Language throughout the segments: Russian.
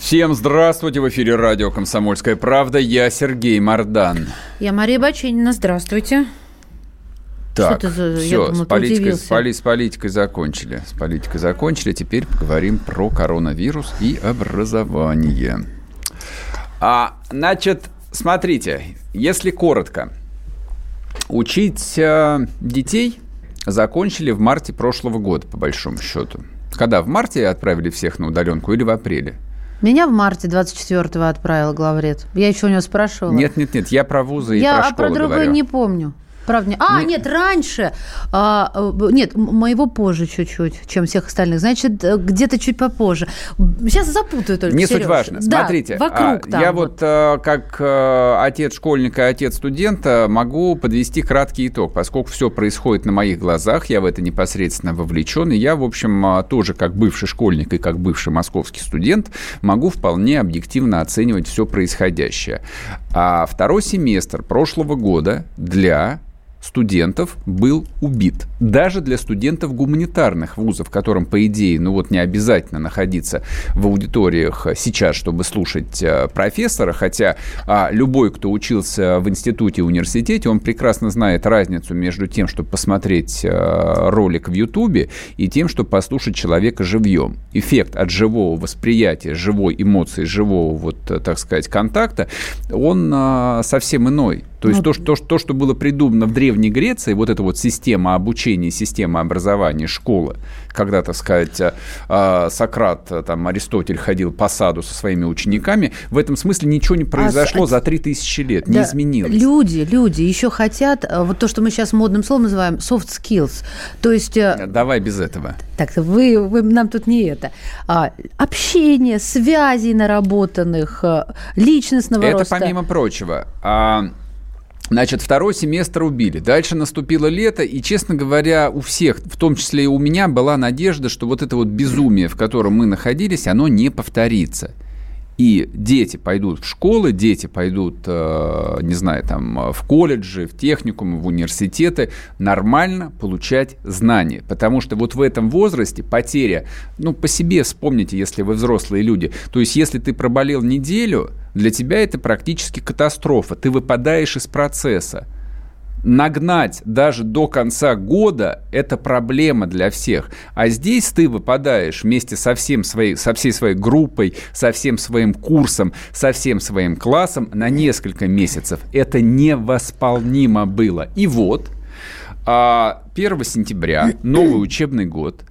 Всем здравствуйте! В эфире радио «Комсомольская правда». Я Сергей Мордан. Я Мария Баченина. Здравствуйте. Так, ты я все, думала, с, политикой, с, поли- с политикой закончили. С политикой закончили. Теперь поговорим про коронавирус и образование. А, значит, смотрите, если коротко, учить э, детей закончили в марте прошлого года, по большому счету. Когда? В марте отправили всех на удаленку или в апреле? Меня в марте 24-го отправил главред. Я еще у него спрашивала. Нет, нет, нет, я про вузы и Я про а школы про другое говорю. не помню. Правда, не- А, Ну- нет, раньше. А, э, нет, моего позже чуть-чуть, чем всех остальных. Значит, э, где-то чуть попозже. Сейчас запутаю только, Не суть Серёж. важно. Да, Смотрите, вокруг а, там я вот э, как отец школьника, отец студента могу подвести краткий итог, поскольку все происходит на моих глазах, я в это непосредственно вовлечен, и я, в общем, тоже как бывший школьник и как бывший московский студент могу вполне объективно оценивать все происходящее. А второй семестр прошлого года для студентов был убит. Даже для студентов гуманитарных вузов, которым, по идее, ну вот не обязательно находиться в аудиториях сейчас, чтобы слушать э, профессора, хотя а, любой, кто учился в институте, университете, он прекрасно знает разницу между тем, чтобы посмотреть э, ролик в Ютубе и тем, чтобы послушать человека живьем. Эффект от живого восприятия, живой эмоции, живого, вот, э, так сказать, контакта, он э, совсем иной. То есть Ну, то, что, то, что было придумано в Древней Греции, вот эта вот система обучения, система образования, школы, когда, так сказать, э, э, Сократ, э, там, Аристотель ходил по саду со своими учениками, в этом смысле ничего не произошло а за 3000 лет, не Да, изменилось. Люди, люди еще хотят, вот то, что мы сейчас модным словом называем soft skills. То есть Давай без этого. Так, вы, вы нам тут не это. А, общение, связи наработанных, личностного Это роста. помимо прочего. А, Значит, второй семестр убили. Дальше наступило лето, и, честно говоря, у всех, в том числе и у меня, была надежда, что вот это вот безумие, в котором мы находились, оно не повторится. И дети пойдут в школы, дети пойдут, э, не знаю, там, в колледжи, в техникумы, в университеты, нормально получать знания. Потому что вот в этом возрасте потеря, ну, по себе вспомните, если вы взрослые люди. То есть, если ты проболел неделю, для тебя это практически катастрофа. Ты выпадаешь из процесса нагнать даже до конца года – это проблема для всех. А здесь ты выпадаешь вместе со, всем своей, со всей своей группой, со всем своим курсом, со всем своим классом на несколько месяцев. Это невосполнимо было. И вот а, 1 сентября, новый учебный год,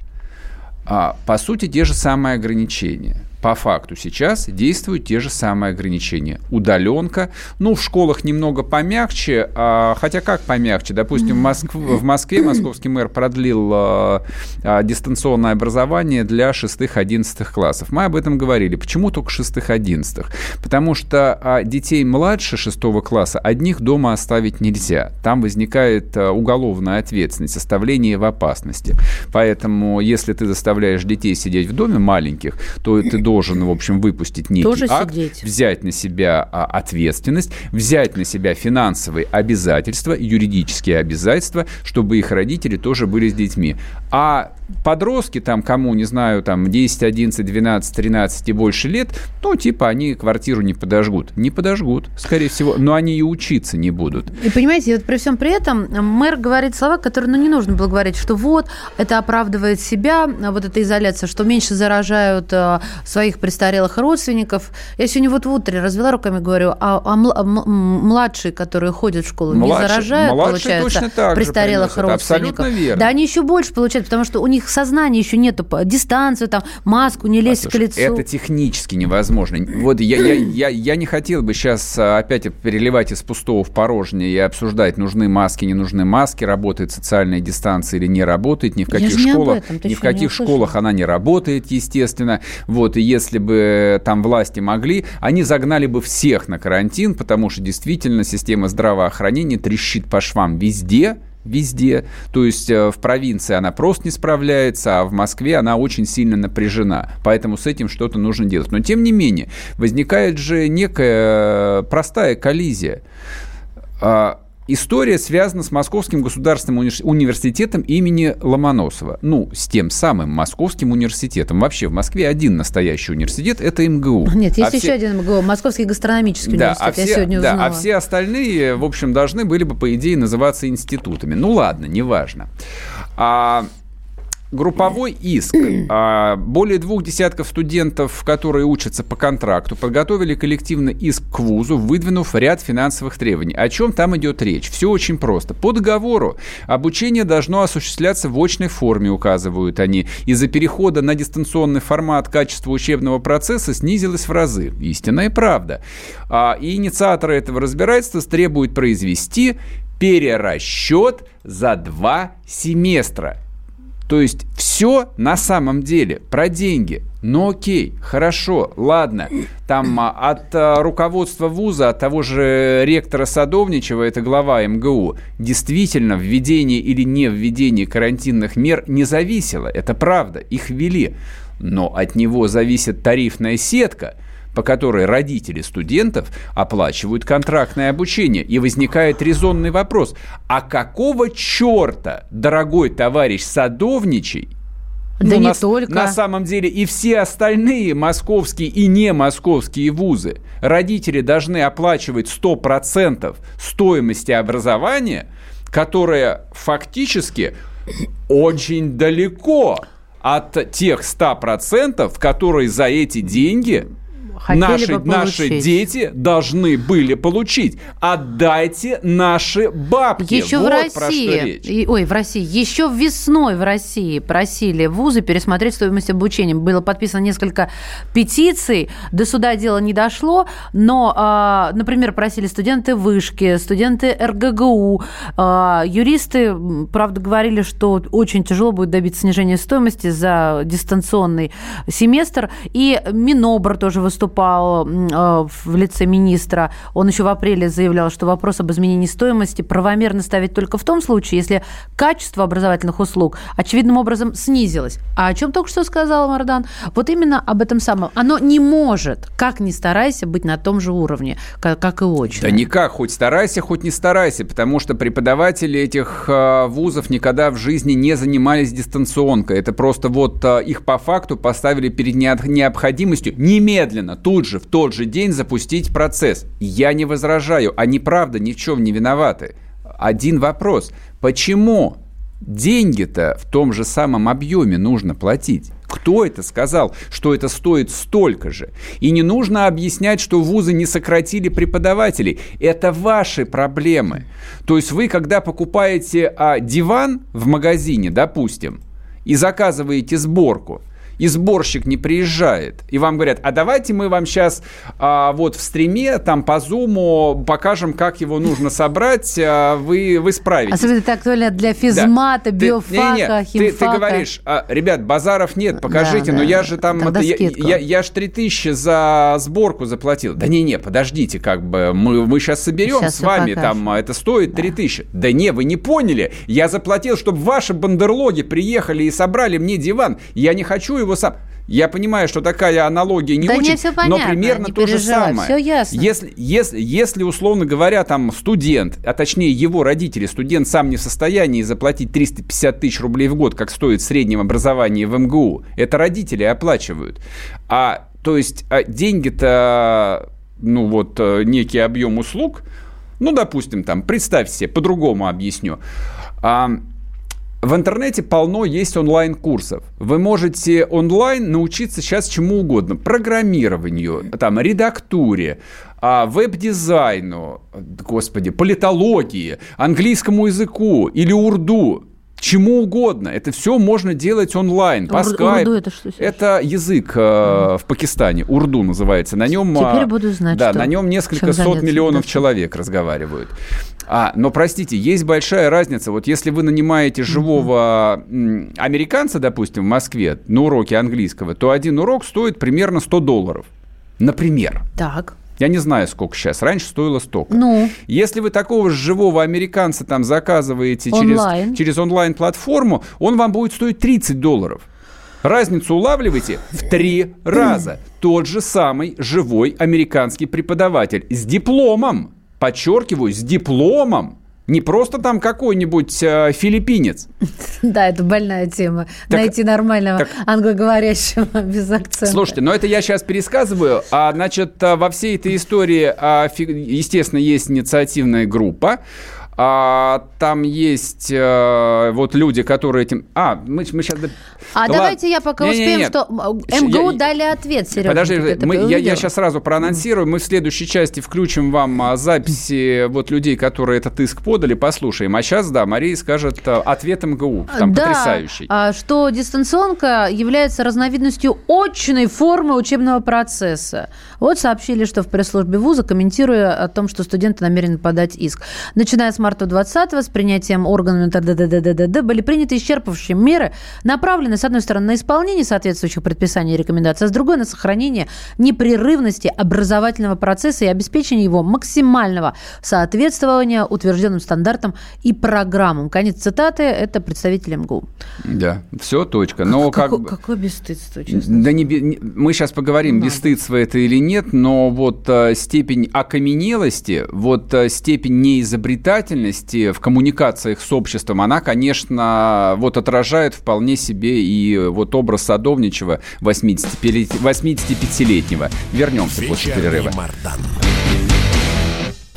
а, по сути, те же самые ограничения. По факту сейчас действуют те же самые ограничения. Удаленка. Ну, в школах немного помягче. а, хотя как помягче? Допустим, в, Москв- в Москве московский мэр продлил а, а, дистанционное образование для 6-11 классов. Мы об этом говорили. Почему только 6-11? Потому что а, детей младше 6 класса одних дома оставить нельзя. Там возникает а, уголовная ответственность, составление в опасности. Поэтому, если ты заставляешь детей сидеть в доме маленьких, то ты должен, в общем, выпустить некий Тоже акт, сидеть. взять на себя а, ответственность, взять на себя финансовые обязательства, юридические обязательства, чтобы их родители тоже были с детьми. А подростки, там, кому, не знаю, там, 10, 11, 12, 13 и больше лет, ну, типа, они квартиру не подожгут. Не подожгут, скорее всего, но они и учиться не будут. И понимаете, вот при всем при этом мэр говорит слова, которые, ну, не нужно было говорить, что вот, это оправдывает себя, вот эта изоляция, что меньше заражают э, своих престарелых родственников. Я сегодня вот в утре развела руками, говорю, а, а а младшие, которые ходят в школу, не Младшие- заражают, младшие получается, престарелых родственников? Да, они еще больше получают, потому что у них сознания еще нету, дистанцию, там, маску, не лезть к Послушай, лицу. Это технически невозможно. Вот я, я, я, я не хотел бы сейчас опять переливать из пустого в порожнее и обсуждать, нужны маски, не нужны маски, работает социальная дистанция или не работает, ни в каких не школах, этом, ни в не каких школах она не работает, естественно. Вот, и если бы там власти могли, они загнали бы всех на карантин, потому что действительно система здравоохранения трещит по швам везде, везде. То есть э, в провинции она просто не справляется, а в Москве она очень сильно напряжена. Поэтому с этим что-то нужно делать. Но тем не менее, возникает же некая простая коллизия а, История связана с Московским государственным университетом имени Ломоносова. Ну, с тем самым Московским университетом. Вообще в Москве один настоящий университет – это МГУ. Нет, есть а еще все... один МГУ, Московский гастрономический да, университет, а все, я сегодня узнала. Да, а все остальные, в общем, должны были бы, по идее, называться институтами. Ну ладно, неважно. А Групповой иск. А, более двух десятков студентов, которые учатся по контракту, подготовили коллективный иск к вузу, выдвинув ряд финансовых требований. О чем там идет речь? Все очень просто. По договору обучение должно осуществляться в очной форме, указывают они. Из-за перехода на дистанционный формат качество учебного процесса снизилось в разы. Истинная правда. А, и инициаторы этого разбирательства требуют произвести перерасчет за два семестра. То есть все на самом деле про деньги. Ну окей, хорошо, ладно. Там а, от а, руководства вуза, от того же ректора Садовничева, это глава МГУ, действительно введение или не введение карантинных мер не зависело. Это правда, их ввели. Но от него зависит тарифная сетка – по которой родители студентов оплачивают контрактное обучение. И возникает резонный вопрос, а какого черта, дорогой товарищ Садовничий, да ну, не на, только. На самом деле и все остальные московские и не московские вузы, родители должны оплачивать 100% стоимости образования, которое фактически очень далеко от тех 100%, которые за эти деньги наши, бы наши дети должны были получить. Отдайте наши бабки. Еще вот в России, ой, в России, еще весной в России просили вузы пересмотреть стоимость обучения. Было подписано несколько петиций, до суда дело не дошло, но, а, например, просили студенты вышки, студенты РГГУ, а, юристы, правда, говорили, что очень тяжело будет добиться снижения стоимости за дистанционный семестр, и Минобр тоже выступал выступал э, в лице министра, он еще в апреле заявлял, что вопрос об изменении стоимости правомерно ставить только в том случае, если качество образовательных услуг очевидным образом снизилось. А о чем только что сказал Мардан? Вот именно об этом самом. Оно не может, как ни старайся, быть на том же уровне, как, как и очно. Да никак, хоть старайся, хоть не старайся, потому что преподаватели этих э, вузов никогда в жизни не занимались дистанционкой. Это просто вот э, их по факту поставили перед необходимостью немедленно, тут же, в тот же день запустить процесс. Я не возражаю, они правда ни в чем не виноваты. Один вопрос. Почему деньги-то в том же самом объеме нужно платить? Кто это сказал, что это стоит столько же? И не нужно объяснять, что вузы не сократили преподавателей. Это ваши проблемы. То есть вы, когда покупаете а, диван в магазине, допустим, и заказываете сборку, и сборщик не приезжает, и вам говорят, а давайте мы вам сейчас а, вот в стриме, там по зуму покажем, как его нужно собрать, а, вы, вы справитесь. Особенно это актуально для физмата, да. биофака, ты, не, не, химфака. Ты, ты говоришь, а, ребят, базаров нет, покажите, да, но да. я же там, это, я, я, я ж 3000 за сборку заплатил. Да не-не, подождите, как бы мы, мы сейчас соберем сейчас с вами, там это стоит 3000. Да. да не, вы не поняли, я заплатил, чтобы ваши бандерлоги приехали и собрали мне диван, я не хочу его его сам. Я понимаю, что такая аналогия не да очень, все понятно, но примерно то же самое. Все ясно. Если, если, если, условно говоря, там студент, а точнее его родители, студент сам не в состоянии заплатить 350 тысяч рублей в год, как стоит в среднем образование в МГУ, это родители оплачивают. А то есть а деньги-то, ну вот э, некий объем услуг, ну, допустим, там, представьте себе, по-другому объясню. А, в интернете полно есть онлайн-курсов. Вы можете онлайн научиться сейчас чему угодно. Программированию, там, редактуре, а, веб-дизайну, господи, политологии, английскому языку или урду чему угодно. Это все можно делать онлайн, по Ур, скайпу. это что? Это язык э, в Пакистане, урду называется. На нем, Теперь буду знать, Да, на нем несколько сот миллионов да. человек разговаривают. А, но простите, есть большая разница. Вот если вы нанимаете живого mm-hmm. американца, допустим, в Москве на уроке английского, то один урок стоит примерно 100 долларов. Например. Так. Я не знаю, сколько сейчас. Раньше стоило столько. Ну. Если вы такого же живого американца там заказываете онлайн. через, через онлайн-платформу, он вам будет стоить 30 долларов. Разницу улавливаете в три раза. Тот же самый живой американский преподаватель с дипломом. Подчеркиваю, с дипломом. Не просто там какой-нибудь э, филиппинец. Да, это больная тема. Так, Найти нормального так, англоговорящего без акцента. Слушайте, но это я сейчас пересказываю. А, значит, э, во всей этой истории, а, естественно, есть инициативная группа. А, там есть а, вот люди, которые этим... А, мы, мы сейчас... А Ладно. давайте я пока не, успеем, не, не. что МГУ я, дали ответ, Сережа. Подожди, мы, я, я сейчас сразу проанонсирую. Мы в следующей части включим вам а, записи вот людей, которые этот иск подали, послушаем. А сейчас, да, Мария скажет а, ответ МГУ. Там да, потрясающий. А, что дистанционка является разновидностью очной формы учебного процесса. Вот сообщили, что в пресс-службе вуза, комментируя о том, что студенты намерены подать иск. Начиная с марта 20 с принятием органами ТДДДДД были приняты исчерпывающие меры, направленные, с одной стороны, на исполнение соответствующих предписаний и рекомендаций, а с другой – на сохранение непрерывности образовательного процесса и обеспечение его максимального соответствования утвержденным стандартам и программам. Конец цитаты – это представитель МГУ. Да, все, точка. Но как, как... Какое бесстыдство, честно. Да не, не, мы сейчас поговорим, ну, бесстыдство это или нет, но вот э, степень окаменелости, вот э, степень неизобретательности, деятельности в коммуникациях с обществом, она, конечно, вот отражает вполне себе и вот образ Садовничева 85-летнего. Вернемся Вечерний после перерыва. Мардан.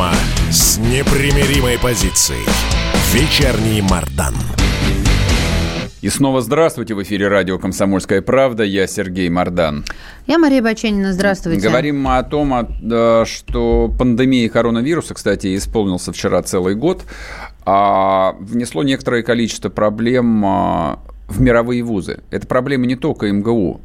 Программа с непримиримой позицией. Вечерний Мардан. И снова здравствуйте. В эфире радио «Комсомольская правда». Я Сергей Мардан. Я Мария Баченина. Здравствуйте. Говорим мы о том, что пандемия коронавируса, кстати, исполнился вчера целый год, а внесло некоторое количество проблем а, в мировые вузы. Это проблема не только МГУ.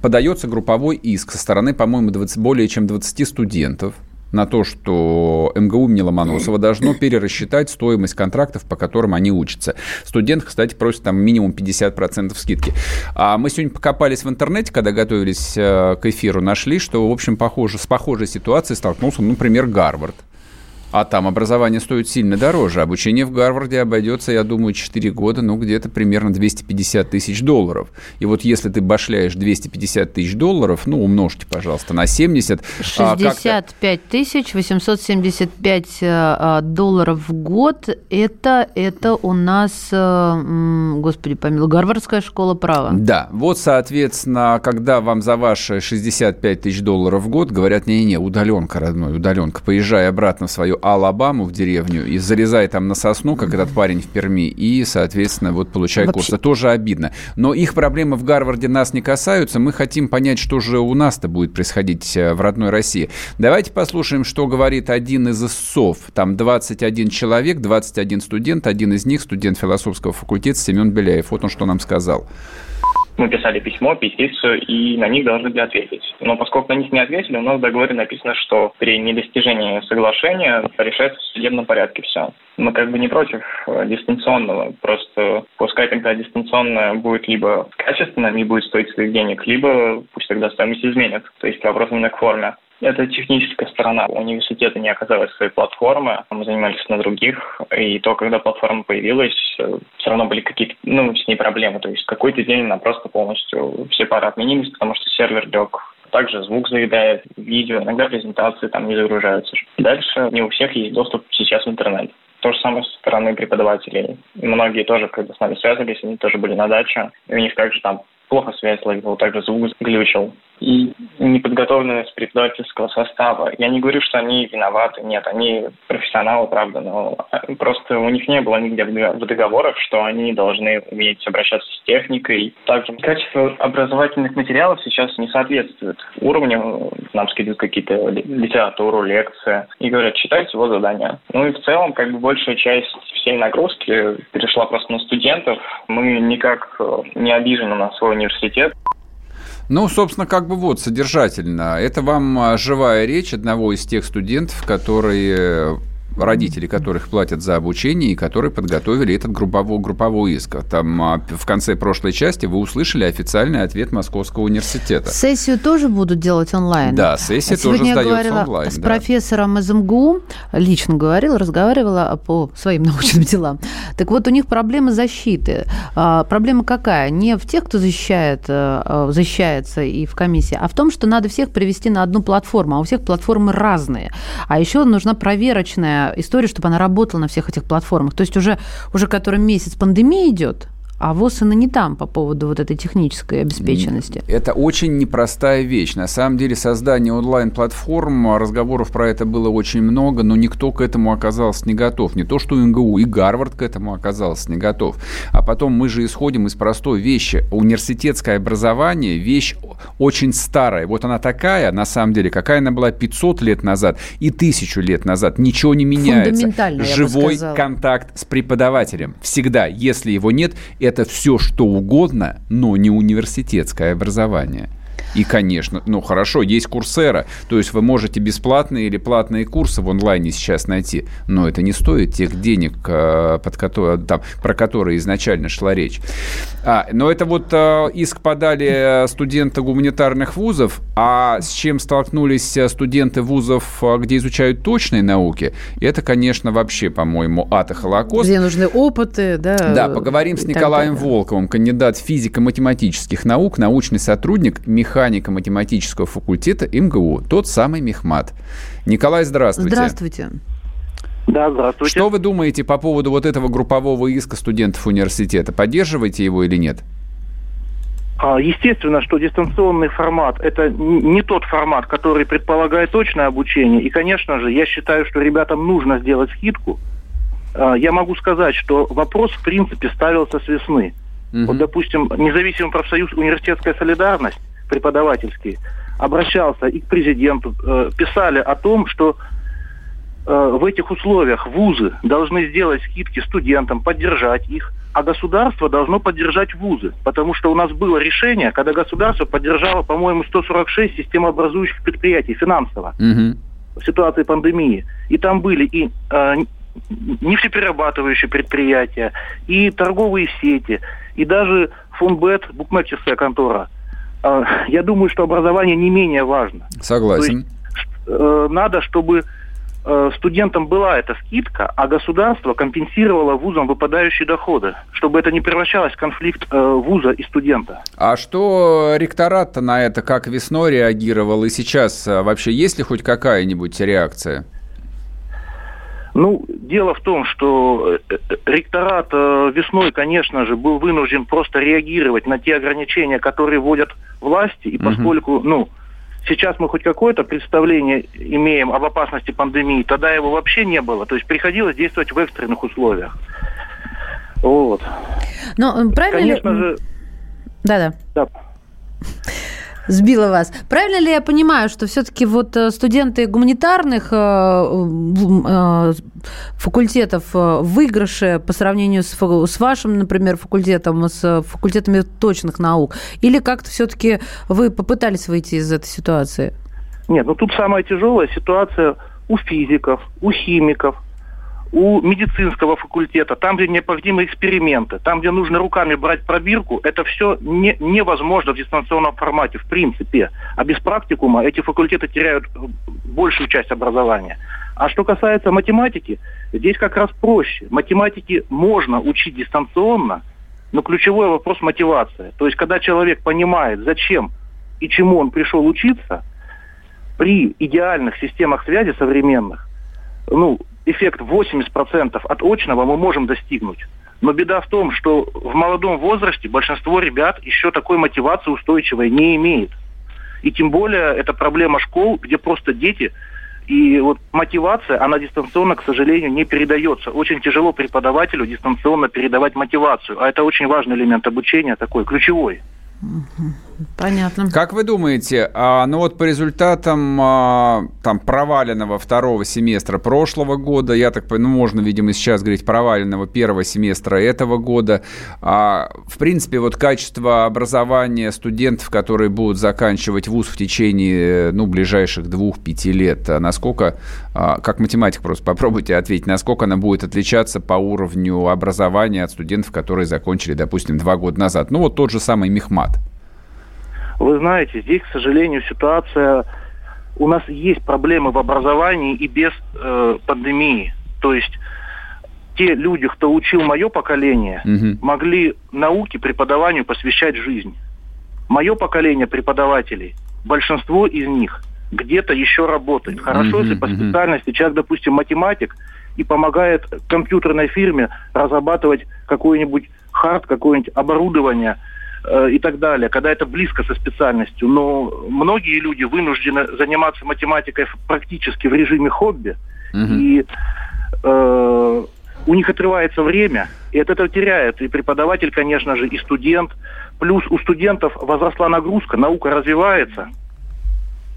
Подается групповой иск со стороны, по-моему, 20, более чем 20 студентов – на то, что МГУ имени Ломоносова должно перерасчитать стоимость контрактов, по которым они учатся. Студент, кстати, просит там минимум 50% скидки. А мы сегодня покопались в интернете, когда готовились э, к эфиру, нашли, что, в общем, похоже, с похожей ситуацией столкнулся, например, Гарвард. А там образование стоит сильно дороже. Обучение в Гарварде обойдется, я думаю, 4 года, ну, где-то примерно 250 тысяч долларов. И вот если ты башляешь 250 тысяч долларов, ну, умножьте, пожалуйста, на 70. 65 а, тысяч 875 э, а, долларов в год. Это, это у нас, э, господи помилуй, Гарвардская школа права. Да, вот, соответственно, когда вам за ваши 65 тысяч долларов в год говорят, не-не-не, удаленка, родной, удаленка, поезжай обратно в свою Алабаму в деревню и зарезай там на сосну, как этот парень в Перми, и, соответственно, вот получай Вообще... курс. Это тоже обидно. Но их проблемы в Гарварде нас не касаются. Мы хотим понять, что же у нас-то будет происходить э, в родной России. Давайте послушаем, что говорит один из истцов. Там 21 человек, 21 студент, один из них студент философского факультета Семен Беляев. Вот он что нам сказал. Мы писали письмо, петицию, и на них должны были ответить. Но поскольку на них не ответили, у нас в договоре написано, что при недостижении соглашения решается в судебном порядке все. Мы как бы не против э, дистанционного, просто пускай тогда дистанционное будет либо качественно, не будет стоить своих денег, либо пусть тогда стоимость изменит. То есть вопрос именно к форме. Это техническая сторона. Университета не оказалось своей платформы, мы занимались на других, и то, когда платформа появилась, э, все равно были какие-то, ну, с ней проблемы. То есть какой-то день она просто полностью все пары отменились, потому что сервер лег Также звук заедает, видео, иногда презентации там не загружаются. Дальше не у всех есть доступ сейчас в интернет. То же самое со стороны преподавателей. Многие тоже, когда с нами связывались, они тоже были на даче, и у них также там плохо связь ловил, также звук глючил. И неподготовленность преподавательского состава. Я не говорю, что они виноваты, нет, они профессионалы, правда, но э, просто у них не было нигде в договорах, что они должны уметь обращаться с техникой. Также качество образовательных материалов сейчас не соответствует уровню. Нам скидывают какие-то литературу, лекции и говорят, читайте его задания. Ну и в целом, как бы большая часть всей нагрузки перешла просто на студентов. Мы никак э, не обижены на свой университет. Ну, собственно, как бы вот, содержательно. Это вам а, живая речь одного из тех студентов, которые родители которых платят за обучение и которые подготовили этот групповой, групповой иск. Там а, в конце прошлой части вы услышали официальный ответ Московского университета. Сессию тоже будут делать онлайн? Да, сессия Сегодня тоже я говорила онлайн. с да. профессором из МГУ, лично говорила, разговаривала по своим научным делам. Так вот, у них проблема защиты. А, проблема какая? Не в тех, кто защищает, э, защищается и в комиссии, а в том, что надо всех привести на одну платформу, а у всех платформы разные. А еще нужна проверочная история, чтобы она работала на всех этих платформах. То есть уже, уже который месяц пандемия идет, а ВОЗ и не там по поводу вот этой технической обеспеченности. Это очень непростая вещь. На самом деле создание онлайн-платформ, разговоров про это было очень много, но никто к этому оказался не готов. Не то, что МГУ, и Гарвард к этому оказался не готов. А потом мы же исходим из простой вещи. Университетское образование – вещь очень старая. Вот она такая, на самом деле, какая она была 500 лет назад и 1000 лет назад. Ничего не меняется. Живой контакт с преподавателем. Всегда. Если его нет, это это все что угодно, но не университетское образование. И, конечно, ну хорошо, есть Курсера, то есть вы можете бесплатные или платные курсы в онлайне сейчас найти, но это не стоит тех денег, э, под которые, там, про которые изначально шла речь. А, но это вот а, иск подали студенты гуманитарных вузов, а с чем столкнулись студенты вузов, где изучают точные науки, это, конечно, вообще, по-моему, ад и холокост. Где нужны опыты, да. Да, поговорим с Николаем Волковым, кандидат физико-математических наук, научный сотрудник, механик механика математического факультета МГУ, тот самый Мехмат. Николай, здравствуйте. Здравствуйте. Да, здравствуйте. Что вы думаете по поводу вот этого группового иска студентов университета? Поддерживаете его или нет? А, естественно, что дистанционный формат – это не тот формат, который предполагает точное обучение. И, конечно же, я считаю, что ребятам нужно сделать скидку. А, я могу сказать, что вопрос, в принципе, ставился с весны. Угу. Вот, допустим, независимый профсоюз «Университетская солидарность» преподавательский, обращался и к президенту, э, писали о том, что э, в этих условиях вузы должны сделать скидки студентам, поддержать их, а государство должно поддержать вузы. Потому что у нас было решение, когда государство поддержало, по-моему, 146 системообразующих предприятий финансово угу. в ситуации пандемии. И там были и э, нефтеперерабатывающие предприятия, и торговые сети, и даже Фунбет, букмекерская контора – я думаю, что образование не менее важно. Согласен. есть, э, надо, чтобы э, студентам была эта скидка, а государство компенсировало вузам выпадающие доходы, чтобы это не превращалось в конфликт э, вуза и студента. А что ректорат-то на это как весной реагировал и сейчас вообще есть ли хоть какая-нибудь реакция? Ну, дело в том, что ректорат весной, конечно же, был вынужден просто реагировать на те ограничения, которые вводят власти, и поскольку, угу. ну, сейчас мы хоть какое-то представление имеем об опасности пандемии, тогда его вообще не было. То есть приходилось действовать в экстренных условиях. Вот. Но правильно Конечно ли... же... Да-да. Да сбила вас. Правильно ли я понимаю, что все-таки вот э, студенты гуманитарных э, э, факультетов в выигрыше по сравнению с, с вашим, например, факультетом, с факультетами точных наук? Или как-то все-таки вы попытались выйти из этой ситуации? Нет, ну тут самая тяжелая ситуация у физиков, у химиков, у медицинского факультета, там, где необходимы эксперименты, там, где нужно руками брать пробирку, это все не, невозможно в дистанционном формате, в принципе. А без практикума эти факультеты теряют большую часть образования. А что касается математики, здесь как раз проще. Математики можно учить дистанционно, но ключевой вопрос мотивация. То есть, когда человек понимает, зачем и чему он пришел учиться, при идеальных системах связи современных, ну, эффект 80% от очного мы можем достигнуть. Но беда в том, что в молодом возрасте большинство ребят еще такой мотивации устойчивой не имеет. И тем более это проблема школ, где просто дети и вот мотивация, она дистанционно, к сожалению, не передается. Очень тяжело преподавателю дистанционно передавать мотивацию. А это очень важный элемент обучения, такой ключевой. Понятно. Как вы думаете, а, ну вот по результатам а, там проваленного второго семестра прошлого года, я так понимаю, ну можно, видимо, сейчас говорить проваленного первого семестра этого года, а, в принципе, вот качество образования студентов, которые будут заканчивать вуз в течение, ну, ближайших двух-пяти лет, насколько, как математик просто попробуйте ответить, насколько она будет отличаться по уровню образования от студентов, которые закончили, допустим, два года назад? Ну вот тот же самый Мехмат. Вы знаете, здесь, к сожалению, ситуация... У нас есть проблемы в образовании и без э, пандемии. То есть те люди, кто учил мое поколение, угу. могли науке, преподаванию посвящать жизнь. Мое поколение преподавателей, большинство из них где-то еще работает. Хорошо, угу, если по специальности угу. человек, допустим, математик, и помогает компьютерной фирме разрабатывать какой-нибудь хард, какое-нибудь оборудование – и так далее, когда это близко со специальностью. Но многие люди вынуждены заниматься математикой практически в режиме хобби, угу. и э, у них отрывается время, и от этого теряет и преподаватель, конечно же, и студент. Плюс у студентов возросла нагрузка, наука развивается,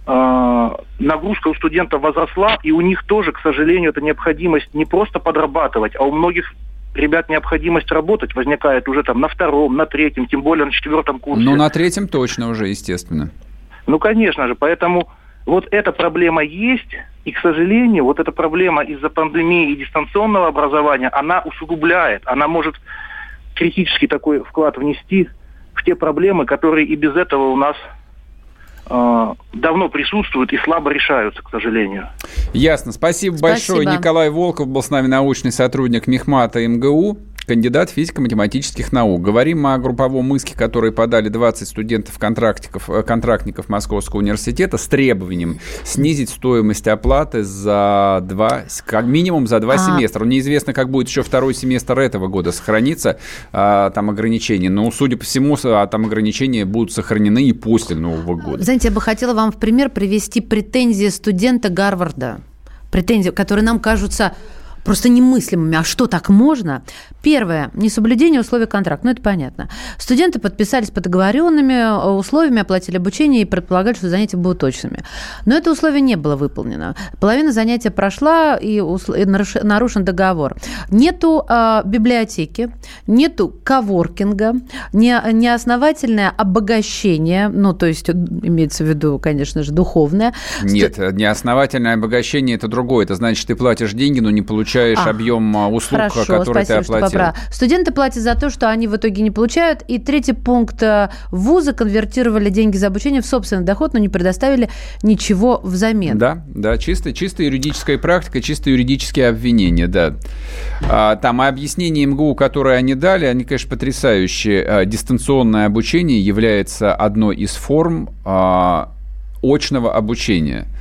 э, нагрузка у студентов возросла, и у них тоже, к сожалению, эта необходимость не просто подрабатывать, а у многих ребят необходимость работать возникает уже там на втором, на третьем, тем более на четвертом курсе. Ну, на третьем точно уже, естественно. Ну, конечно же, поэтому вот эта проблема есть, и, к сожалению, вот эта проблема из-за пандемии и дистанционного образования, она усугубляет, она может критический такой вклад внести в те проблемы, которые и без этого у нас давно присутствуют и слабо решаются, к сожалению. Ясно. Спасибо, Спасибо. большое. Николай Волков был с нами научный сотрудник Мехмата МГУ кандидат физико-математических наук. Говорим о групповом иске, который подали 20 студентов-контрактников э, контрактников Московского университета с требованием снизить стоимость оплаты за два, как минимум за два а. семестра. Неизвестно, как будет еще второй семестр этого года сохраниться а, там ограничения. Но, судя по всему, а, там ограничения будут сохранены и после Нового года. Знаете, я бы хотела вам в пример привести претензии студента Гарварда. Претензии, которые нам кажутся просто немыслимыми. А что, так можно? Первое. Несоблюдение условий контракта. Ну, это понятно. Студенты подписались под договоренными э, условиями, оплатили обучение и предполагали, что занятия будут точными. Но это условие не было выполнено. Половина занятия прошла, и, нарушен договор. Нету э, библиотеки, нету коворкинга, не, неосновательное обогащение, ну, то есть имеется в виду, конечно же, духовное. Нет, неосновательное обогащение – это другое. Это значит, ты платишь деньги, но не получаешь а, объем а, услуг, хорошо, который спасибо, ты оплатил прав. Студенты платят за то, что они в итоге не получают. И третий пункт. Э, вузы конвертировали деньги за обучение в собственный доход, но не предоставили ничего взамен. Да, да, чисто, чисто юридическая практика, чисто юридические обвинения, да. А, там и объяснения МГУ, которые они дали, они, конечно, потрясающие. А, дистанционное обучение является одной из форм а, очного обучения –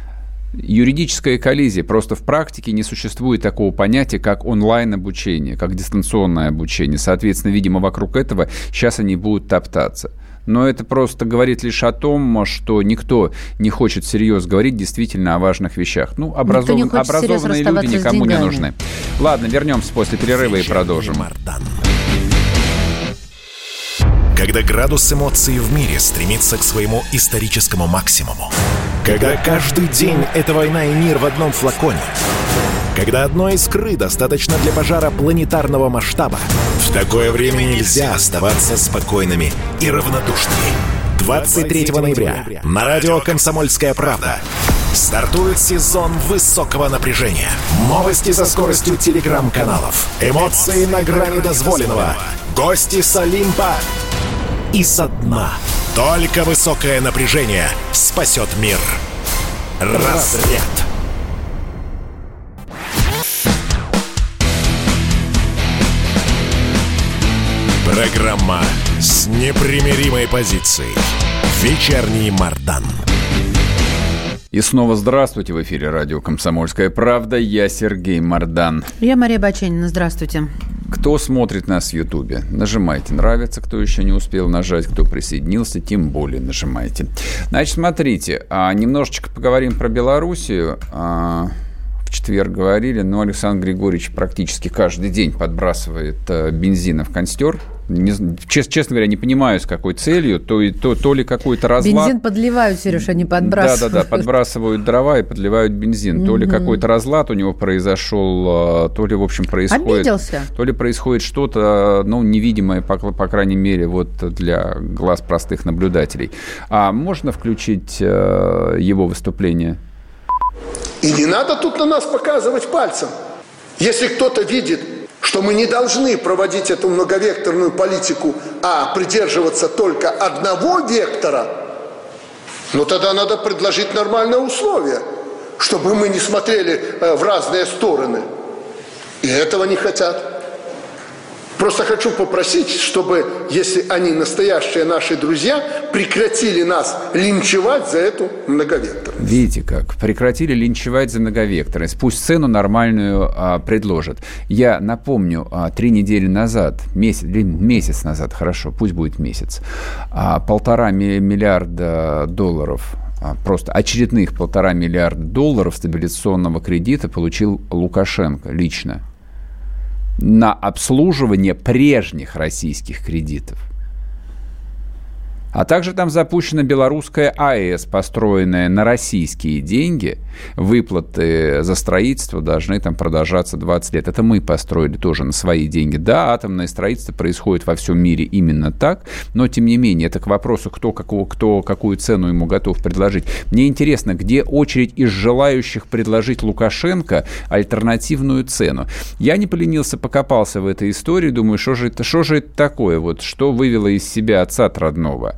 юридическая коллизия. Просто в практике не существует такого понятия, как онлайн-обучение, как дистанционное обучение. Соответственно, видимо, вокруг этого сейчас они будут топтаться. Но это просто говорит лишь о том, что никто не хочет серьезно говорить действительно о важных вещах. Ну, образован... образованные люди никому не нужны. Ладно, вернемся после перерыва и продолжим. Когда градус эмоций в мире стремится к своему историческому максимуму. Когда каждый день — это война и мир в одном флаконе. Когда одной искры достаточно для пожара планетарного масштаба. В такое время нельзя оставаться спокойными и равнодушными. 23 ноября на радио «Комсомольская правда» стартует сезон высокого напряжения. Новости со скоростью телеграм-каналов. Эмоции на грани дозволенного. Гости с Олимпа и со дна. Только высокое напряжение спасет мир. Разряд. Программа с непримиримой позицией. Вечерний Мардан. И снова здравствуйте в эфире радио «Комсомольская правда». Я Сергей Мардан. Я Мария Баченина. Здравствуйте. Кто смотрит нас в Ютубе, нажимайте «Нравится», кто еще не успел нажать, кто присоединился, тем более нажимайте. Значит, смотрите, а, немножечко поговорим про Белоруссию. А, в четверг говорили, но Александр Григорьевич практически каждый день подбрасывает а, бензина в констер не, честно, честно говоря, не понимаю, с какой целью, то, то, то ли какой-то разлад... Бензин подливают, Сереж, они подбрасывают. Да-да-да, подбрасывают дрова и подливают бензин. То ли какой-то разлад у него произошел, а, то ли, в общем, происходит... Обиделся. То ли происходит что-то, ну, невидимое, по, по крайней мере, вот для глаз простых наблюдателей. А можно включить э, его выступление? И не надо тут на нас показывать пальцем. Если кто-то видит что мы не должны проводить эту многовекторную политику, а придерживаться только одного вектора, ну тогда надо предложить нормальные условия, чтобы мы не смотрели э, в разные стороны. И этого не хотят. Просто хочу попросить, чтобы, если они настоящие наши друзья, прекратили нас линчевать за эту многовекторность. Видите как? Прекратили линчевать за многовекторность. Пусть цену нормальную а, предложат. Я напомню, а, три недели назад, месяц, месяц назад, хорошо, пусть будет месяц, а, полтора миллиарда долларов а, просто очередных полтора миллиарда долларов стабилизационного кредита получил Лукашенко лично на обслуживание прежних российских кредитов. А также там запущена белорусская АЭС, построенная на российские деньги. Выплаты за строительство должны там продолжаться 20 лет. Это мы построили тоже на свои деньги. Да, атомное строительство происходит во всем мире именно так, но тем не менее, это к вопросу, кто, какого, кто какую цену ему готов предложить. Мне интересно, где очередь из желающих предложить Лукашенко альтернативную цену. Я не поленился, покопался в этой истории, думаю, что же это, что же это такое, вот, что вывело из себя отца родного.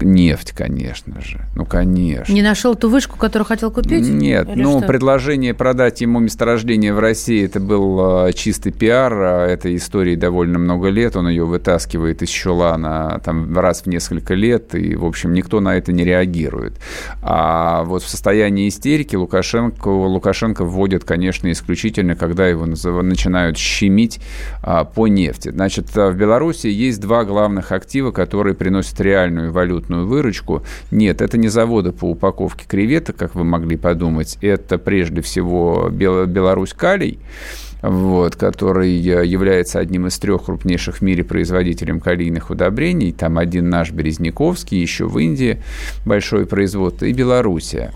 Нефть, конечно же. Ну, конечно. Не нашел ту вышку, которую хотел купить? Нет. Или ну, что? предложение продать ему месторождение в России, это был э, чистый пиар. А этой истории довольно много лет. Он ее вытаскивает из щелана там, раз в несколько лет. И, в общем, никто на это не реагирует. А вот в состоянии истерики Лукашенко, Лукашенко вводит, конечно, исключительно, когда его начинают щемить а, по нефти. Значит, в Беларуси есть два главных актива, которые приносят реальную валюту крупную выручку. Нет, это не заводы по упаковке креветок, как вы могли подумать. Это прежде всего Беларусь Калий вот, который является одним из трех крупнейших в мире производителем калийных удобрений. Там один наш Березняковский, еще в Индии большое производство, и Белоруссия.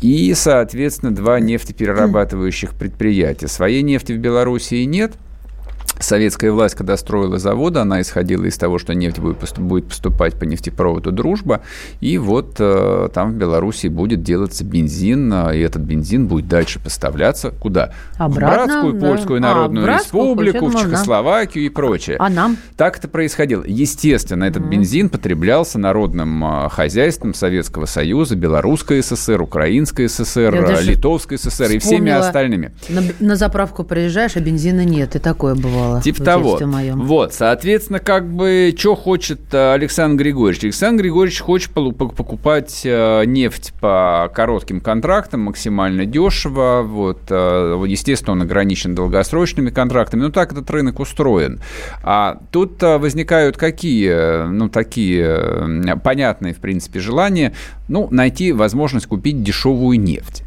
И, соответственно, два нефтеперерабатывающих предприятия. Своей нефти в Белоруссии нет – Советская власть, когда строила заводы, она исходила из того, что нефть будет поступать по нефтепроводу «Дружба», и вот э, там в Беларуси будет делаться бензин, э, и этот бензин будет дальше поставляться куда? Обратно, в Братскую да. Польскую а, Народную а, Республику, в Чехословакию и прочее. А нам? Так это происходило. Естественно, этот mm. бензин потреблялся народным э, хозяйством Советского Союза, Белорусской ССР, Украинской ССР, Литовской ССР и всеми остальными. На, на заправку приезжаешь, а бензина нет, и такое бывало бывало. Типа того. Моем. Вот, соответственно, как бы, что хочет э, Александр Григорьевич? Александр Григорьевич хочет покупать э, нефть по коротким контрактам максимально дешево. Вот, э, естественно, он ограничен долгосрочными контрактами. Но так этот рынок устроен. А тут возникают какие, ну, такие понятные, в принципе, желания, ну, найти возможность купить дешевую нефть.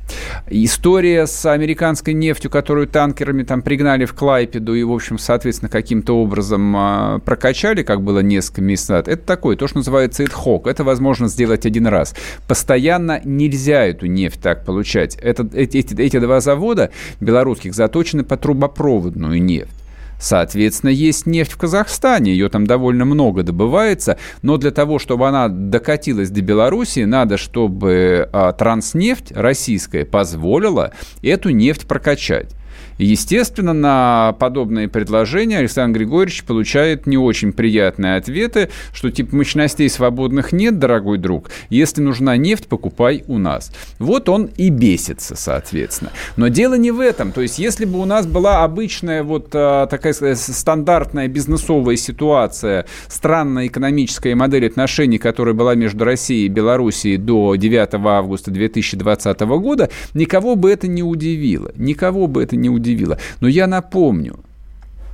История с американской нефтью, которую танкерами там пригнали в Клайпеду и, в общем, соответственно, каким-то образом а, прокачали, как было несколько месяцев назад, это такое, то, что называется итхок. Это возможно сделать один раз. Постоянно нельзя эту нефть так получать. Это, эти, эти, эти два завода белорусских заточены по трубопроводную нефть. Соответственно, есть нефть в Казахстане, ее там довольно много добывается, но для того, чтобы она докатилась до Беларуси, надо, чтобы а, транснефть российская позволила эту нефть прокачать. Естественно, на подобные предложения Александр Григорьевич получает не очень приятные ответы, что типа мощностей свободных нет, дорогой друг. Если нужна нефть, покупай у нас. Вот он и бесится, соответственно. Но дело не в этом. То есть, если бы у нас была обычная вот а, такая стандартная бизнесовая ситуация, странная экономическая модель отношений, которая была между Россией и Белоруссией до 9 августа 2020 года, никого бы это не удивило. Никого бы это не удивило удивило. Но я напомню,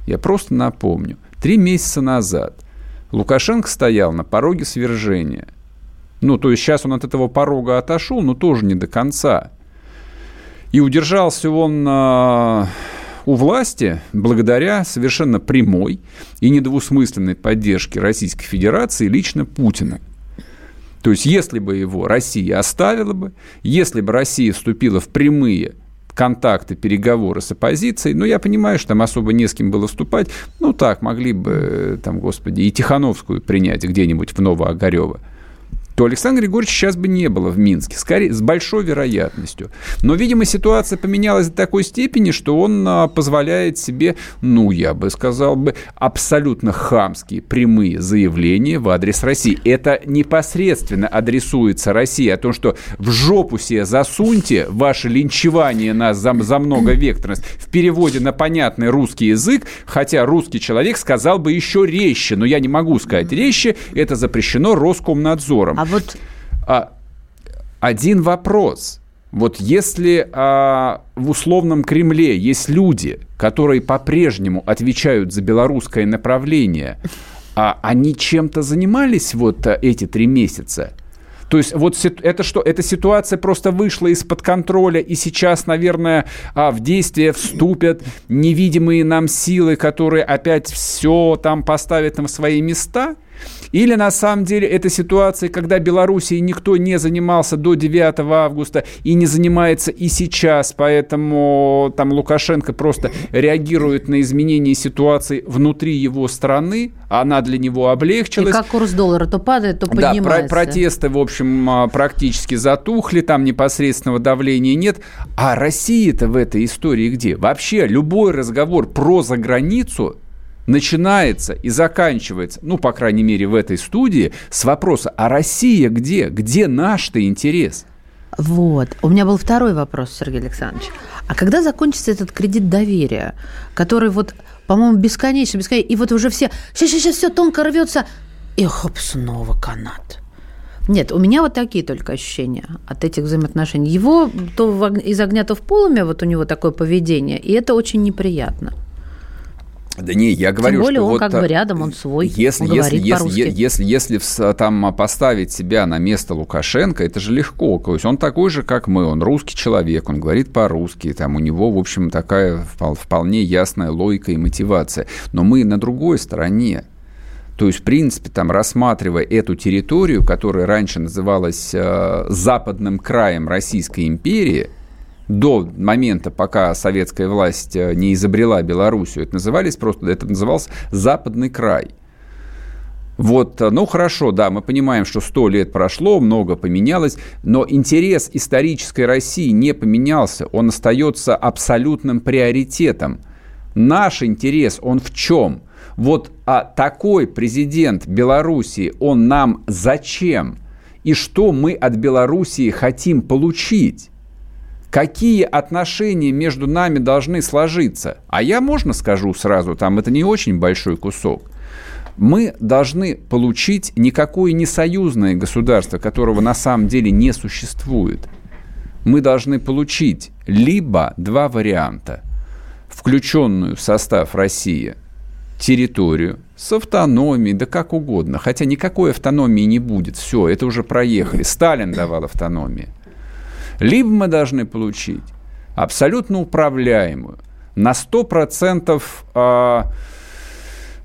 я просто напомню, три месяца назад Лукашенко стоял на пороге свержения. Ну, то есть сейчас он от этого порога отошел, но тоже не до конца. И удержался он э, у власти благодаря совершенно прямой и недвусмысленной поддержке Российской Федерации лично Путина. То есть, если бы его Россия оставила бы, если бы Россия вступила в прямые контакты, переговоры с оппозицией. Но я понимаю, что там особо не с кем было вступать. Ну так, могли бы, там, господи, и Тихановскую принять где-нибудь в Новоогарево то Александра Григорьевича сейчас бы не было в Минске, скорее, с большой вероятностью. Но, видимо, ситуация поменялась до такой степени, что он а, позволяет себе, ну, я бы сказал бы, абсолютно хамские прямые заявления в адрес России. Это непосредственно адресуется России о том, что в жопу себе засуньте ваше линчевание нас за, за многовекторность в переводе на понятный русский язык, хотя русский человек сказал бы еще резче, но я не могу сказать резче, это запрещено Роскомнадзором. А вот... А, один вопрос. Вот если а, в условном Кремле есть люди, которые по-прежнему отвечают за белорусское направление, а они чем-то занимались вот а, эти три месяца? То есть вот это что? Эта ситуация просто вышла из-под контроля, и сейчас, наверное, а, в действие вступят невидимые нам силы, которые опять все там поставят на свои места? Или на самом деле это ситуация, когда Белоруссией никто не занимался до 9 августа и не занимается и сейчас, поэтому там Лукашенко просто реагирует на изменение ситуации внутри его страны, она для него облегчилась. И как курс доллара то падает, то поднимается. Да, про протесты, в общем, а, практически затухли, там непосредственного давления нет. А Россия-то в этой истории где? Вообще любой разговор про заграницу начинается и заканчивается, ну, по крайней мере, в этой студии, с вопроса, а Россия где? Где наш-то интерес? Вот. У меня был второй вопрос, Сергей Александрович. А когда закончится этот кредит доверия, который вот, по-моему, бесконечно, бесконечно, и вот уже все, сейчас, сейчас, сейчас все тонко рвется, и хоп, снова канат. Нет, у меня вот такие только ощущения от этих взаимоотношений. Его то из огня, то в полуме, вот у него такое поведение, и это очень неприятно. Да не, я говорю, Тем более что он вот как бы рядом, он свой, если, он если, говорит если, если, если, если там поставить себя на место Лукашенко, это же легко. То есть он такой же, как мы, он русский человек, он говорит по-русски, там у него, в общем, такая вполне ясная логика и мотивация. Но мы на другой стороне. То есть, в принципе, там, рассматривая эту территорию, которая раньше называлась э, западным краем Российской империи, до момента, пока советская власть э, не изобрела Белоруссию, это назывались просто, это назывался Западный край. Вот, э, ну хорошо, да, мы понимаем, что сто лет прошло, много поменялось, но интерес исторической России не поменялся, он остается абсолютным приоритетом. Наш интерес, он в чем? Вот а такой президент Белоруссии, он нам зачем? И что мы от Белоруссии хотим получить? Какие отношения между нами должны сложиться. А я, можно скажу сразу, там это не очень большой кусок. Мы должны получить никакое не союзное государство, которого на самом деле не существует. Мы должны получить либо два варианта. Включенную в состав России территорию с автономией, да как угодно. Хотя никакой автономии не будет. Все, это уже проехали. Сталин давал автономию. Либо мы должны получить абсолютно управляемую, на 100% э,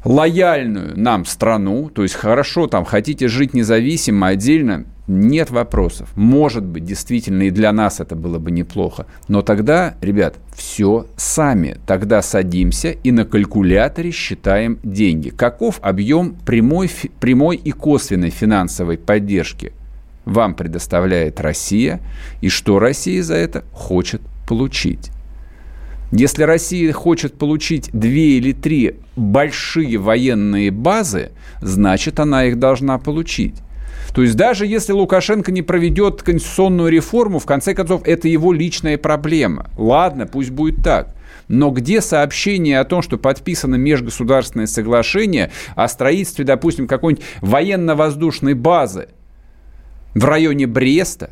лояльную нам страну, то есть хорошо, там хотите жить независимо, отдельно, нет вопросов. Может быть, действительно и для нас это было бы неплохо. Но тогда, ребят, все сами. Тогда садимся и на калькуляторе считаем деньги. Каков объем прямой, прямой и косвенной финансовой поддержки вам предоставляет Россия и что Россия за это хочет получить. Если Россия хочет получить две или три большие военные базы, значит, она их должна получить. То есть даже если Лукашенко не проведет конституционную реформу, в конце концов, это его личная проблема. Ладно, пусть будет так. Но где сообщение о том, что подписано межгосударственное соглашение о строительстве, допустим, какой-нибудь военно-воздушной базы в районе Бреста,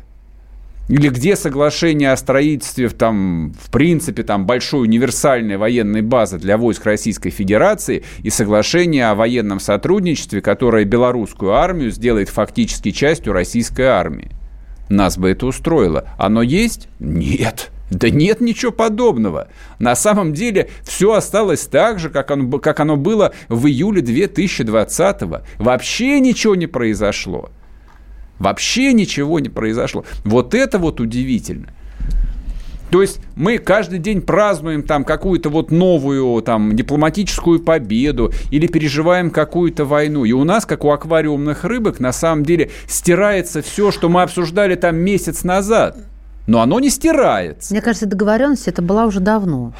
или где соглашение о строительстве, там, в принципе, там, большой универсальной военной базы для войск Российской Федерации и соглашение о военном сотрудничестве, которое белорусскую армию сделает фактически частью российской армии. Нас бы это устроило. Оно есть? Нет. Да нет ничего подобного. На самом деле все осталось так же, как оно, как оно было в июле 2020 -го. Вообще ничего не произошло. Вообще ничего не произошло. Вот это вот удивительно. То есть мы каждый день празднуем там какую-то вот новую там дипломатическую победу или переживаем какую-то войну. И у нас, как у аквариумных рыбок, на самом деле стирается все, что мы обсуждали там месяц назад. Но оно не стирается. Мне кажется, договоренность это была уже давно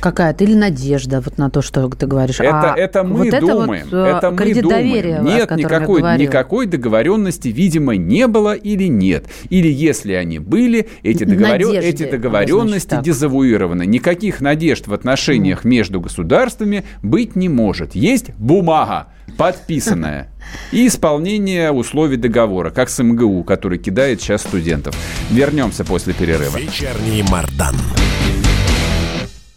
какая-то или надежда вот на то, что ты говоришь. Это, а это мы вот думаем. Это, вот, это мы думаем. Доверия, нет никакой, никакой договоренности, видимо, не было или нет. Или если они были, эти, договорен... эти договоренности значит, дезавуированы. Никаких надежд в отношениях mm. между государствами быть не может. Есть бумага подписанная и исполнение условий договора, как с МГУ, который кидает сейчас студентов. Вернемся после перерыва. Вечерний Мардан.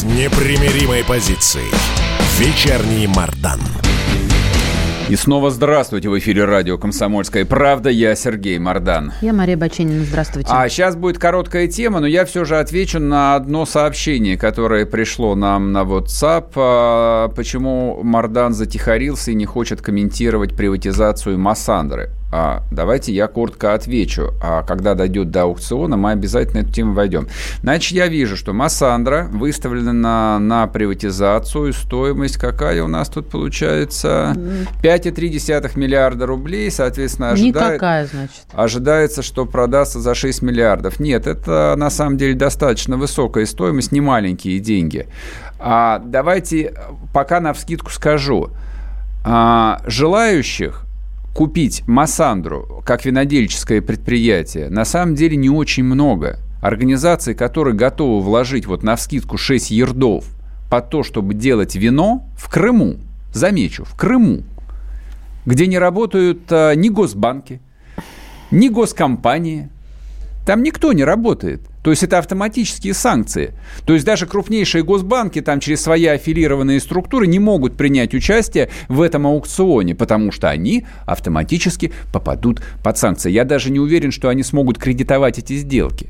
С непримиримой позицией. Вечерний Мардан. И снова здравствуйте в эфире радио «Комсомольская правда». Я Сергей Мордан. Я Мария Баченина. Здравствуйте. А сейчас будет короткая тема, но я все же отвечу на одно сообщение, которое пришло нам на WhatsApp. А, почему Мордан затихарился и не хочет комментировать приватизацию Массандры? А, давайте я коротко отвечу. А когда дойдет до аукциона, мы обязательно эту тему войдем. Значит, я вижу, что Массандра выставлена на, на приватизацию. Стоимость какая у нас тут получается? 5,3 миллиарда рублей. Соответственно, ожидает, Никакая, значит. ожидается, что продастся за 6 миллиардов. Нет, это на самом деле достаточно высокая стоимость, не маленькие деньги. А, давайте пока на вскидку скажу. А, желающих купить Массандру как винодельческое предприятие на самом деле не очень много. Организаций, которые готовы вложить вот на вскидку 6 ердов под то, чтобы делать вино в Крыму, замечу, в Крыму, где не работают а, ни госбанки, ни госкомпании, там никто не работает. То есть это автоматические санкции. То есть даже крупнейшие госбанки там через свои аффилированные структуры не могут принять участие в этом аукционе, потому что они автоматически попадут под санкции. Я даже не уверен, что они смогут кредитовать эти сделки.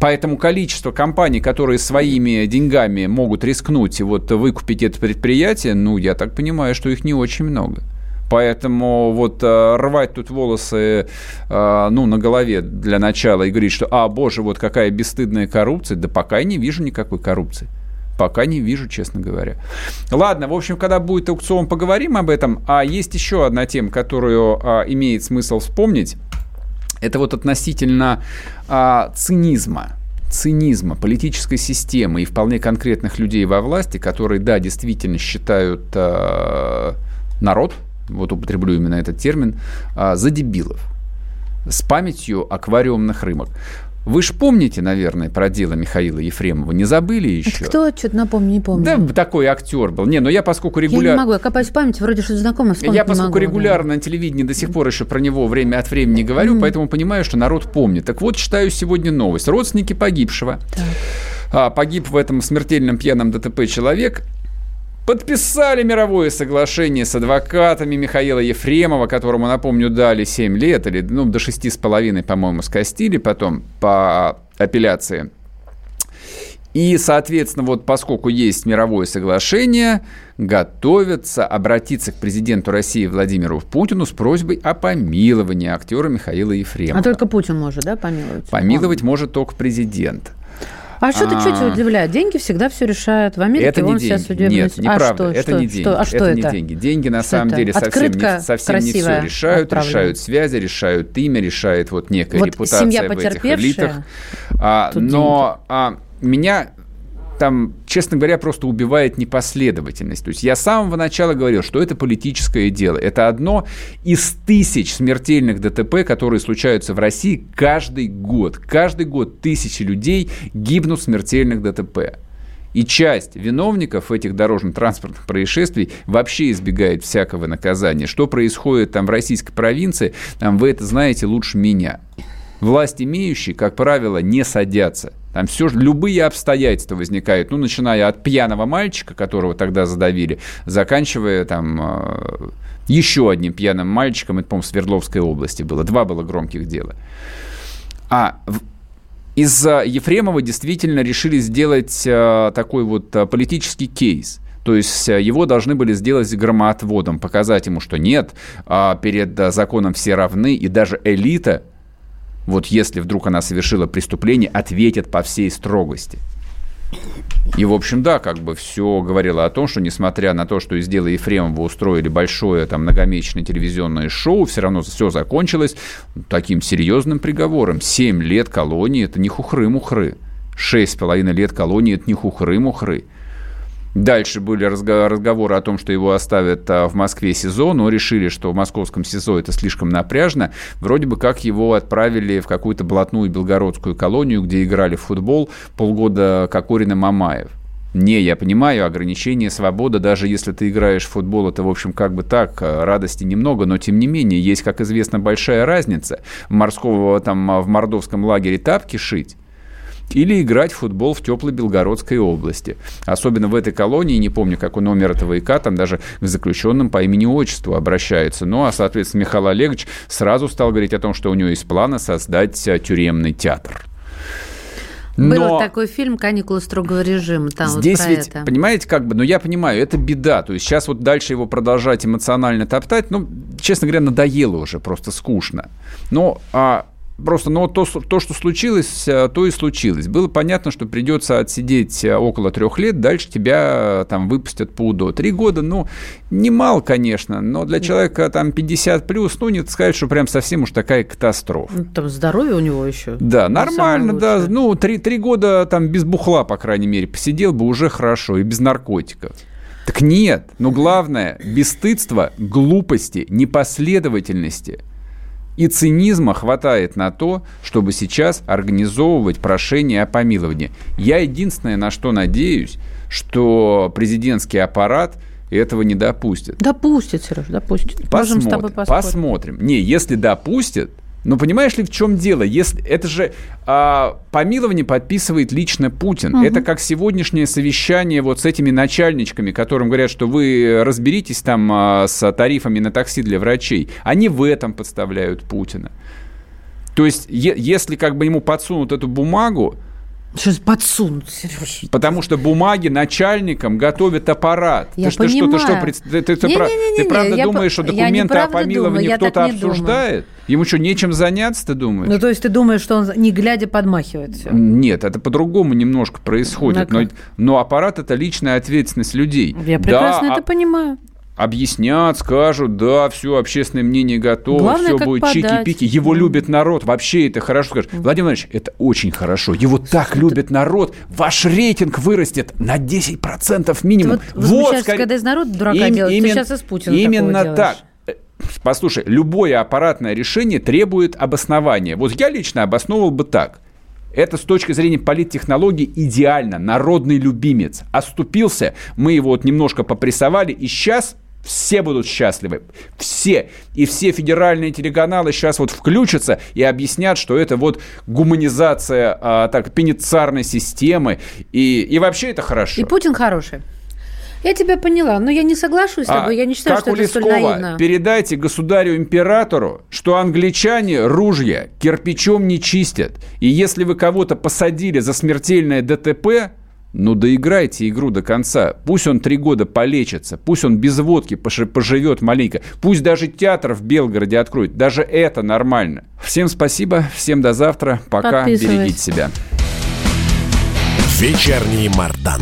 Поэтому количество компаний, которые своими деньгами могут рискнуть и вот выкупить это предприятие, ну, я так понимаю, что их не очень много. Поэтому вот э, рвать тут волосы, э, ну, на голове для начала и говорить, что, а, боже, вот какая бесстыдная коррупция, да пока я не вижу никакой коррупции. Пока не вижу, честно говоря. Ладно, в общем, когда будет аукцион, поговорим об этом. А есть еще одна тема, которую а, имеет смысл вспомнить. Это вот относительно а, цинизма цинизма политической системы и вполне конкретных людей во власти, которые, да, действительно считают э, народ, вот употреблю именно этот термин, а, за дебилов с памятью аквариумных рыбок. Вы же помните, наверное, про дело Михаила Ефремова? Не забыли еще? Это кто? Что-то напомню, не помню. Да, такой актер был. Не, но я поскольку регулярно... Я не могу, я копаюсь в памяти, вроде что-то знакомое Я поскольку могу, регулярно да. на телевидении до сих пор еще про него время от времени говорю, mm-hmm. поэтому понимаю, что народ помнит. Так вот, читаю сегодня новость. Родственники погибшего. Так. А, погиб в этом смертельном пьяном ДТП человек подписали мировое соглашение с адвокатами Михаила Ефремова, которому, напомню, дали 7 лет, или ну, до 6,5, по-моему, скостили потом по апелляции. И, соответственно, вот поскольку есть мировое соглашение, готовятся обратиться к президенту России Владимиру Путину с просьбой о помиловании актера Михаила Ефремова. А только Путин может, да, помиловать? Помиловать может только президент. А что ты А. что тебя удивляет? Деньги всегда все решают. В Америке Это не деньги. судебная... Нет, а неправда. что, это что, не деньги. Что? А что это, это? не деньги. Деньги на Что самом это? деле совсем не, совсем не все решают. отправлена. Решают связи, решают имя, решает вот некая Вот репутация семья в этих элитах. А, но а, меня там, честно говоря, просто убивает непоследовательность. То есть я с самого начала говорил, что это политическое дело. Это одно из тысяч смертельных ДТП, которые случаются в России каждый год. Каждый год тысячи людей гибнут в смертельных ДТП. И часть виновников этих дорожно-транспортных происшествий вообще избегает всякого наказания. Что происходит там в российской провинции, там вы это знаете лучше меня. Власть имеющие, как правило, не садятся. Там все, же- любые обстоятельства возникают, ну, начиная от пьяного мальчика, которого тогда задавили, заканчивая там э, еще одним пьяным мальчиком, это, по-моему, в Свердловской области было. Два было громких дела. А из-за Ефремова действительно решили сделать э, такой вот э, политический кейс. То есть его должны были сделать громоотводом, показать ему, что нет, а перед законом все равны, и даже элита, вот если вдруг она совершила преступление, ответит по всей строгости. И, в общем, да, как бы все говорило о том, что, несмотря на то, что из дела Ефремова устроили большое там многомесячное телевизионное шоу, все равно все закончилось таким серьезным приговором. Семь лет колонии – это не хухры-мухры. Шесть с половиной лет колонии – это не хухры-мухры. Дальше были разго- разговоры о том, что его оставят а, в Москве СИЗО, но решили, что в московском СИЗО это слишком напряжно. Вроде бы как его отправили в какую-то блатную белгородскую колонию, где играли в футбол полгода Кокорин и Мамаев. Не, я понимаю, ограничение свободы, даже если ты играешь в футбол, это, в общем, как бы так, а, радости немного, но, тем не менее, есть, как известно, большая разница. Морского, там, а, в мордовском лагере тапки шить или играть в футбол в теплой Белгородской области. Особенно в этой колонии, не помню, какой номер этого ИК, там даже к заключенным по имени-отчеству обращаются. Ну, а, соответственно, Михаил Олегович сразу стал говорить о том, что у него есть планы создать э, тюремный театр. Был Но- такой фильм «Каникулы строгого режима». Там Здесь вот ведь, это. понимаете, как бы, ну я понимаю, это беда. То есть сейчас вот дальше его продолжать эмоционально топтать, ну, честно говоря, надоело уже, просто скучно. Но а, просто, ну, то, то, что случилось, а, то и случилось. Было понятно, что придется отсидеть а, около трех лет, дальше тебя а, там выпустят по УДО. Три года, ну, немало, конечно, но для человека там 50 плюс, ну, не сказать, что прям совсем уж такая катастрофа. Ну, Там здоровье у него еще. Да, Не нормально, да. Ну, три, три года там без бухла, по крайней мере, посидел бы уже хорошо, и без наркотиков. Так нет, но главное, бесстыдства, глупости, непоследовательности и цинизма хватает на то, чтобы сейчас организовывать прошение о помиловании. Я единственное, на что надеюсь, что президентский аппарат этого не допустит. Допустит, Сереж, допустит. Можем с тобой Посмотрим, поспорить. посмотрим. Не, если допустят, ну понимаешь ли, в чем дело? Если это же а, помилование подписывает лично Путин. Это как сегодняшнее совещание вот с этими начальничками, которым говорят, что вы разберитесь там а, с тарифами на такси для врачей. Они в этом подставляют Путина. То есть, е- если как бы ему подсунут эту бумагу, Сейчас подсунут, Сереж. Потому что бумаги начальникам готовят аппарат. Я ты, что, ты что, ты что, понимаю. ты, ты- ты Не-не-не-не, пра- ты правда я думаешь, по- что не документы о помиловании кто-то не думаю. обсуждает? Ему что, нечем заняться, ты думаешь? Ну, то есть ты думаешь, что он не глядя подмахивает все? Нет, это по-другому немножко происходит. Но, но аппарат это личная ответственность людей. Я прекрасно да, это а- понимаю. Объяснят, скажут, да, все, общественное мнение готово, Главное, все будет чики-пики. Его любит народ, вообще это хорошо. Скажешь, Владимир Владимирович, это очень хорошо. Его так любит народ, ваш рейтинг вырастет на 10% минимум. Ты вот возмущаешься, скорее- когда из народа дурака Им- делают, ты именно- сейчас из Путина Именно так. Э, Послушай, любое аппаратное решение требует обоснования. Вот я лично обосновывал бы так. Это с точки зрения политтехнологий идеально. Народный любимец. Оступился, мы его вот немножко попрессовали, и сейчас все будут счастливы. Все. И все федеральные телеканалы сейчас вот включатся и объяснят, что это вот гуманизация а, так, пеницарной системы. И, и вообще это хорошо. И Путин хороший. Я тебя поняла, но я не соглашусь с А, тобой. Я не считаю, что это столь Лескова, наивно. передайте государю-императору, что англичане ружья кирпичом не чистят. И если вы кого-то посадили за смертельное ДТП, ну доиграйте игру до конца. Пусть он три года полечится, пусть он без водки поживет маленько, пусть даже театр в Белгороде откроет. Даже это нормально. Всем спасибо, всем до завтра. Пока, берегите себя. Вечерний Мардан.